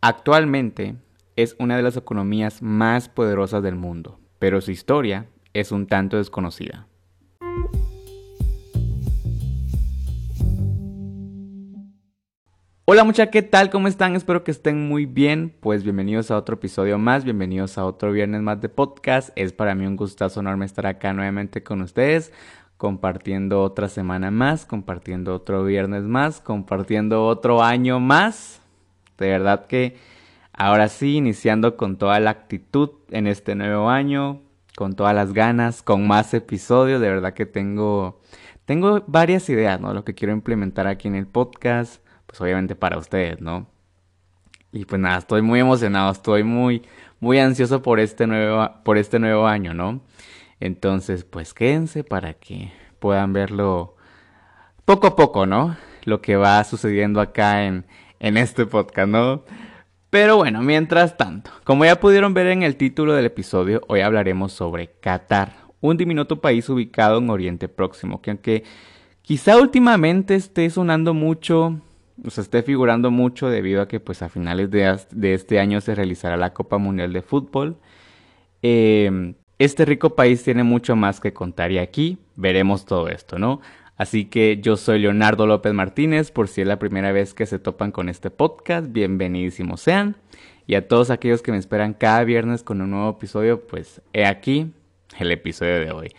Actualmente es una de las economías más poderosas del mundo, pero su historia es un tanto desconocida. Hola muchachos, ¿qué tal? ¿Cómo están? Espero que estén muy bien. Pues bienvenidos a otro episodio más, bienvenidos a otro viernes más de podcast. Es para mí un gustazo enorme estar acá nuevamente con ustedes, compartiendo otra semana más, compartiendo otro viernes más, compartiendo otro año más. De verdad que ahora sí, iniciando con toda la actitud en este nuevo año, con todas las ganas, con más episodios. De verdad que tengo, tengo varias ideas, ¿no? Lo que quiero implementar aquí en el podcast pues obviamente para ustedes, ¿no? Y pues nada, estoy muy emocionado, estoy muy, muy ansioso por este nuevo, por este nuevo año, ¿no? Entonces, pues quédense para que puedan verlo poco a poco, ¿no? Lo que va sucediendo acá en, en este podcast, ¿no? Pero bueno, mientras tanto, como ya pudieron ver en el título del episodio, hoy hablaremos sobre Qatar, un diminuto país ubicado en Oriente Próximo, que aunque quizá últimamente esté sonando mucho se esté figurando mucho debido a que pues a finales de, este año se realizará la Copa Mundial de Fútbol. Em, este rico país tiene mucho más que contar y aquí veremos todo esto, ¿no? Así que yo soy Leonardo López Martínez, por si es la primera vez que se topan con este podcast, bienvenidísimos sean. Y a todos aquellos que me esperan cada viernes con un nuevo episodio, pues he aquí el episodio de hoy.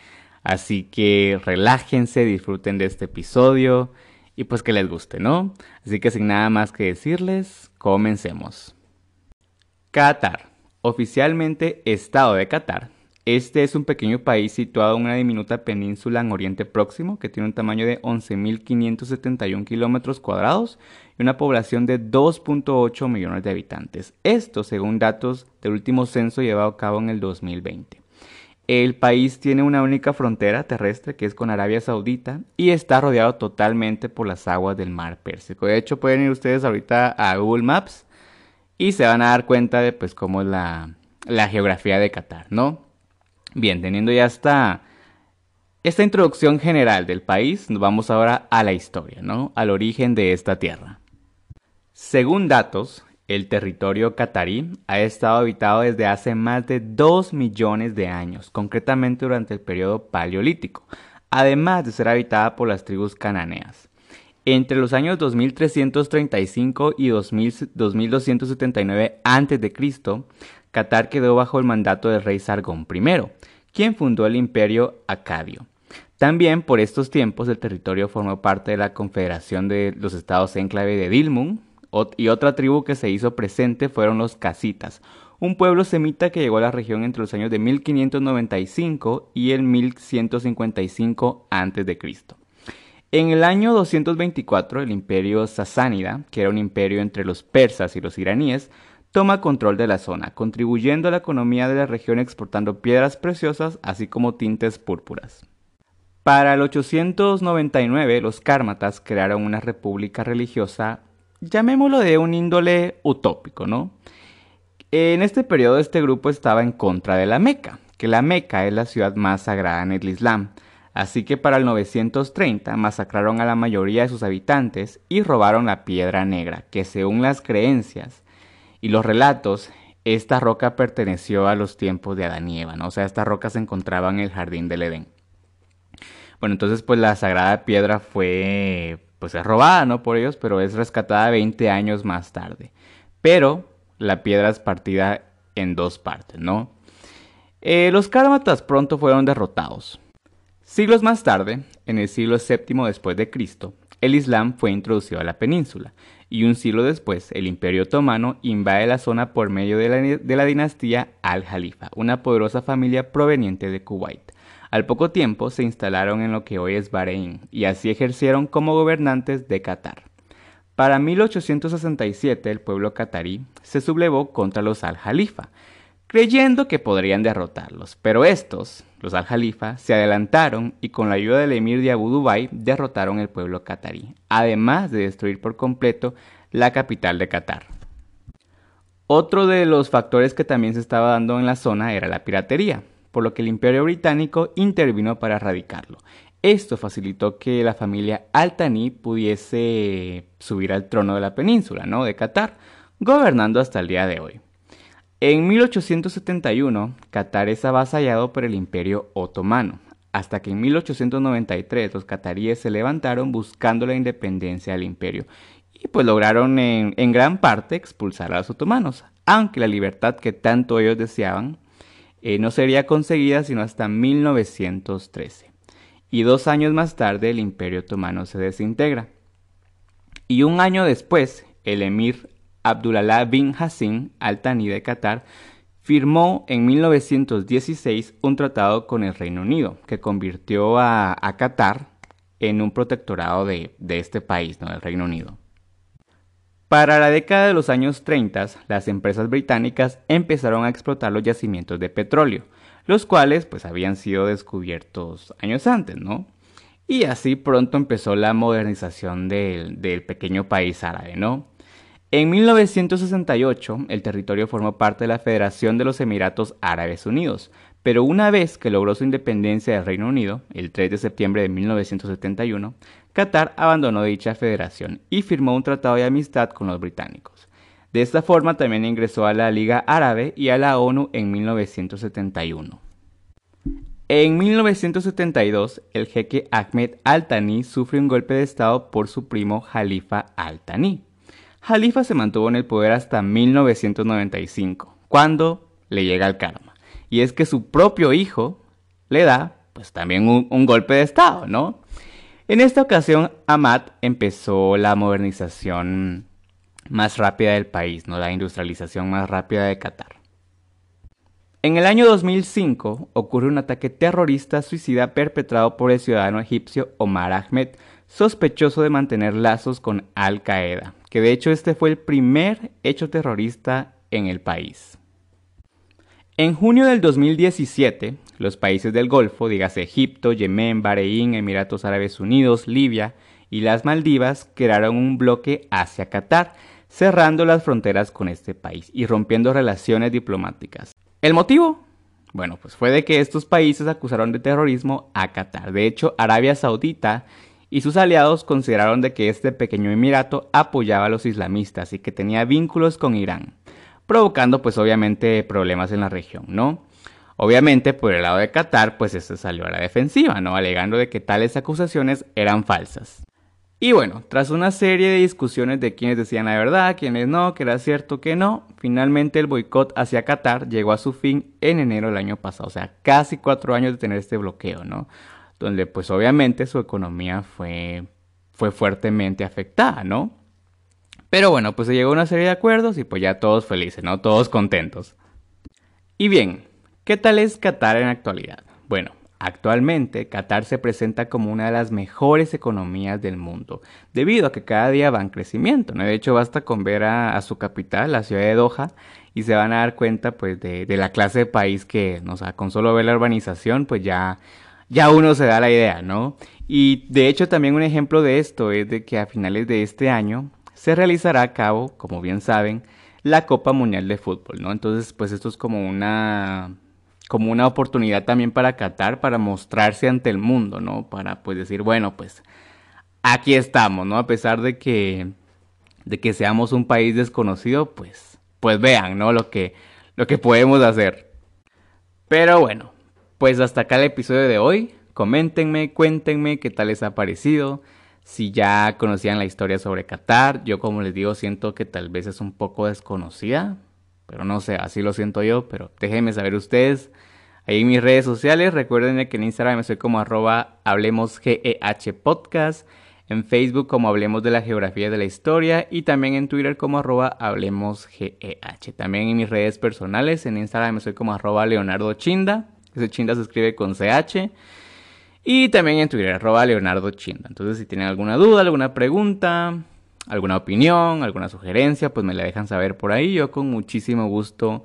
Así que relájense, disfruten de este episodio y pues que les guste, ¿no? Así que sin nada más que decirles, comencemos. Qatar, oficialmente Estado de Qatar. Este es un pequeño país situado en una diminuta península en Oriente Próximo que tiene un tamaño de 11.571 kilómetros cuadrados y una población de 2.8 millones de habitantes. Esto según datos del último censo llevado a cabo en el 2020. El país tiene una única frontera terrestre que es con Arabia Saudita y está rodeado totalmente por las aguas del mar Pérsico. De hecho, pueden ir ustedes ahorita a Google Maps y se van a dar cuenta de pues cómo es la, la geografía de Qatar, ¿no? Bien, teniendo ya esta, introducción general del país, nos vamos ahora a la historia, ¿no? Al origen de esta tierra. Según datos, el territorio catarí ha estado habitado desde hace más de 2 millones de años, concretamente durante el periodo paleolítico, además de ser habitada por las tribus cananeas. Entre los años 2335 y 2279 a.C., Qatar quedó bajo el mandato del rey Sargón I, quien fundó el imperio acadio. También por estos tiempos el territorio formó parte de la Confederación de los Estados Enclave de Dilmun, y otra tribu que se hizo presente fueron los casitas, un pueblo semita que llegó a la región entre los años de 1595 y el 1155 a.C. En el año 224, el imperio sasánida, que era un imperio entre los persas y los iraníes, toma control de la zona, contribuyendo a la economía de la región exportando piedras preciosas así como tintes púrpuras. Para el 899, los cármatas crearon una república religiosa llamémoslo de un índole utópico, ¿no? En este periodo este grupo estaba en contra de la Meca, que la Meca es la ciudad más sagrada en el Islam. Así que para el 930 masacraron a la mayoría de sus habitantes y robaron la piedra negra, que según las creencias y los relatos, esta roca perteneció a los tiempos de Adán y Eva, ¿no? O sea, esta roca se encontraba en el jardín del Edén. Bueno, entonces pues la sagrada piedra fue pues es robada, ¿no? Por ellos, pero es rescatada 20 años más tarde. Pero la piedra es partida en dos partes, ¿no? Eh, los cármatas pronto fueron derrotados. Siglos más tarde, en el siglo VII después de Cristo, el Islam fue introducido a la península, y un siglo después, el Imperio Otomano invade la zona por medio de la, dinastía Al-Jalifa, una poderosa familia proveniente de Kuwait. Al poco tiempo se instalaron en lo que hoy es Bahrein y así ejercieron como gobernantes de Qatar. Para 1867 el pueblo qatarí se sublevó contra los al-Jalifa, creyendo que podrían derrotarlos, pero estos, los al-Jalifa, se adelantaron y con la ayuda del emir de Abu Dubai derrotaron el pueblo qatarí, además de destruir por completo la capital de Qatar. Otro de los factores que también se estaba dando en la zona era la piratería por lo que el Imperio Británico intervino para erradicarlo. Esto facilitó que la familia Al pudiese subir al trono de la península, ¿no? De Qatar, gobernando hasta el día de hoy. En 1871, Qatar es avasallado por el Imperio Otomano, hasta que en 1893 los cataríes se levantaron buscando la independencia del imperio y pues lograron en, gran parte expulsar a los otomanos, aunque la libertad que tanto ellos deseaban eh, no sería conseguida sino hasta 1913. Y dos años más tarde el imperio otomano se desintegra. Y un año después, el emir Abdullah bin Hassin al-Thani de Qatar firmó en 1916 un tratado con el Reino Unido que convirtió a, Qatar en un protectorado de, este país, ¿no? del Reino Unido. Para la década de los años 30, las empresas británicas empezaron a explotar los yacimientos de petróleo, los cuales pues habían sido descubiertos años antes, ¿no? Y así pronto empezó la modernización del, del pequeño país árabe, ¿no? En 1968, el territorio formó parte de la Federación de los Emiratos Árabes Unidos, pero una vez que logró su independencia del Reino Unido, el 3 de septiembre de 1971, Qatar abandonó dicha federación y firmó un tratado de amistad con los británicos. De esta forma también ingresó a la Liga Árabe y a la ONU en 1971. En 1972, el jeque Ahmed Al-Thani sufre un golpe de estado por su primo Jalifa Al-Thani. Jalifa se mantuvo en el poder hasta 1995, cuando le llega el karma. Y es que su propio hijo le da, pues también un, golpe de estado, ¿no? En esta ocasión, Ahmad empezó la modernización más rápida del país, ¿no? La industrialización más rápida de Qatar. En el año 2005 ocurre un ataque terrorista suicida perpetrado por el ciudadano egipcio Omar Ahmed, sospechoso de mantener lazos con Al Qaeda, que de hecho este fue el primer hecho terrorista en el país. En junio del 2017, los países del Golfo, dígase Egipto, Yemen, Bahrein, Emiratos Árabes Unidos, Libia y las Maldivas, crearon un bloque hacia Qatar, cerrando las fronteras con este país y rompiendo relaciones diplomáticas. ¿El motivo? Bueno, pues fue de que estos países acusaron de terrorismo a Qatar. De hecho, Arabia Saudita y sus aliados consideraron de que este pequeño emirato apoyaba a los islamistas y que tenía vínculos con Irán, provocando pues obviamente problemas en la región, ¿no? Obviamente por el lado de Qatar pues este salió a la defensiva, ¿no? Alegando de que tales acusaciones eran falsas. Y bueno, tras una serie de discusiones de quienes decían la verdad, quienes no, que era cierto que no, finalmente el boicot hacia Qatar llegó a su fin en enero del año pasado, o sea, casi cuatro años de tener este bloqueo, ¿no? Donde pues obviamente su economía fue, fue fuertemente afectada, ¿no? Pero bueno, pues se llegó a una serie de acuerdos y pues ya todos felices, ¿no? Todos contentos. Y bien, ¿qué tal es Qatar en la actualidad? Bueno, actualmente Qatar se presenta como una de las mejores economías del mundo, debido a que cada día va en crecimiento, ¿no? De hecho, basta con ver a, su capital, la ciudad de Doha, y se van a dar cuenta pues de, de la clase de país que es, ¿no? O sea, con solo ver la urbanización, pues ya ya uno se da la idea, ¿no? Y de hecho también un ejemplo de esto es de que a finales de este año se realizará a cabo, como bien saben, la Copa Mundial de Fútbol, ¿no? Entonces, pues esto es como una como una oportunidad también para Qatar para mostrarse ante el mundo, ¿no? Para pues decir, bueno, pues aquí estamos, ¿no? A pesar de que de que seamos un país desconocido, pues pues vean, ¿no? Lo que lo que podemos hacer. Pero bueno, pues hasta acá el episodio de hoy. Coméntenme, cuéntenme qué tal les ha parecido. Si ya conocían la historia sobre Qatar, yo como les digo siento que tal vez es un poco desconocida, pero no sé, así lo siento yo, pero déjenme saber ustedes. Ahí en mis redes sociales, recuerden que en Instagram soy como arroba hablemosgeh podcast, en Facebook como hablemos de la geografía de la historia y también en Twitter como arroba hablemosgeh. También en mis redes personales, en Instagram soy como arroba leonardo chinda. Ese Chinda se escribe con CH. Y también en Twitter, Leonardo Chinda. Entonces, si tienen alguna duda, alguna pregunta, alguna opinión, alguna sugerencia, pues me la dejan saber por ahí. Yo con muchísimo gusto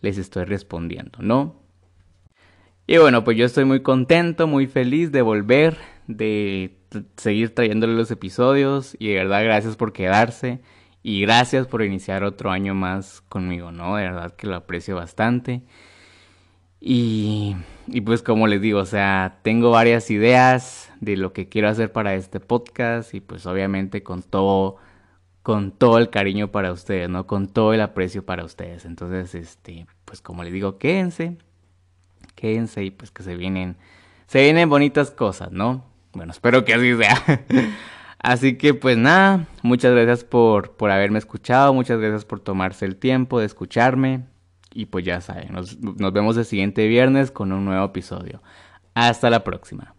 les estoy respondiendo, ¿no? Y bueno, pues yo estoy muy contento, muy feliz de volver, de seguir trayéndole los episodios. Y de verdad, gracias por quedarse. Y gracias por iniciar otro año más conmigo, ¿no? De verdad que lo aprecio bastante. Y, pues como les digo, o sea, tengo varias ideas de lo que quiero hacer para este podcast y pues obviamente con todo, con todo el cariño para ustedes, ¿no? Con todo el aprecio para ustedes. Entonces, este, pues como les digo, quédense, quédense y pues que se vienen, se vienen bonitas cosas, ¿no? Bueno, espero que así sea. así que pues nada, muchas gracias por, por haberme escuchado, muchas gracias por tomarse el tiempo de escucharme. Y pues ya saben, nos, nos vemos el siguiente viernes con un nuevo episodio. Hasta la próxima.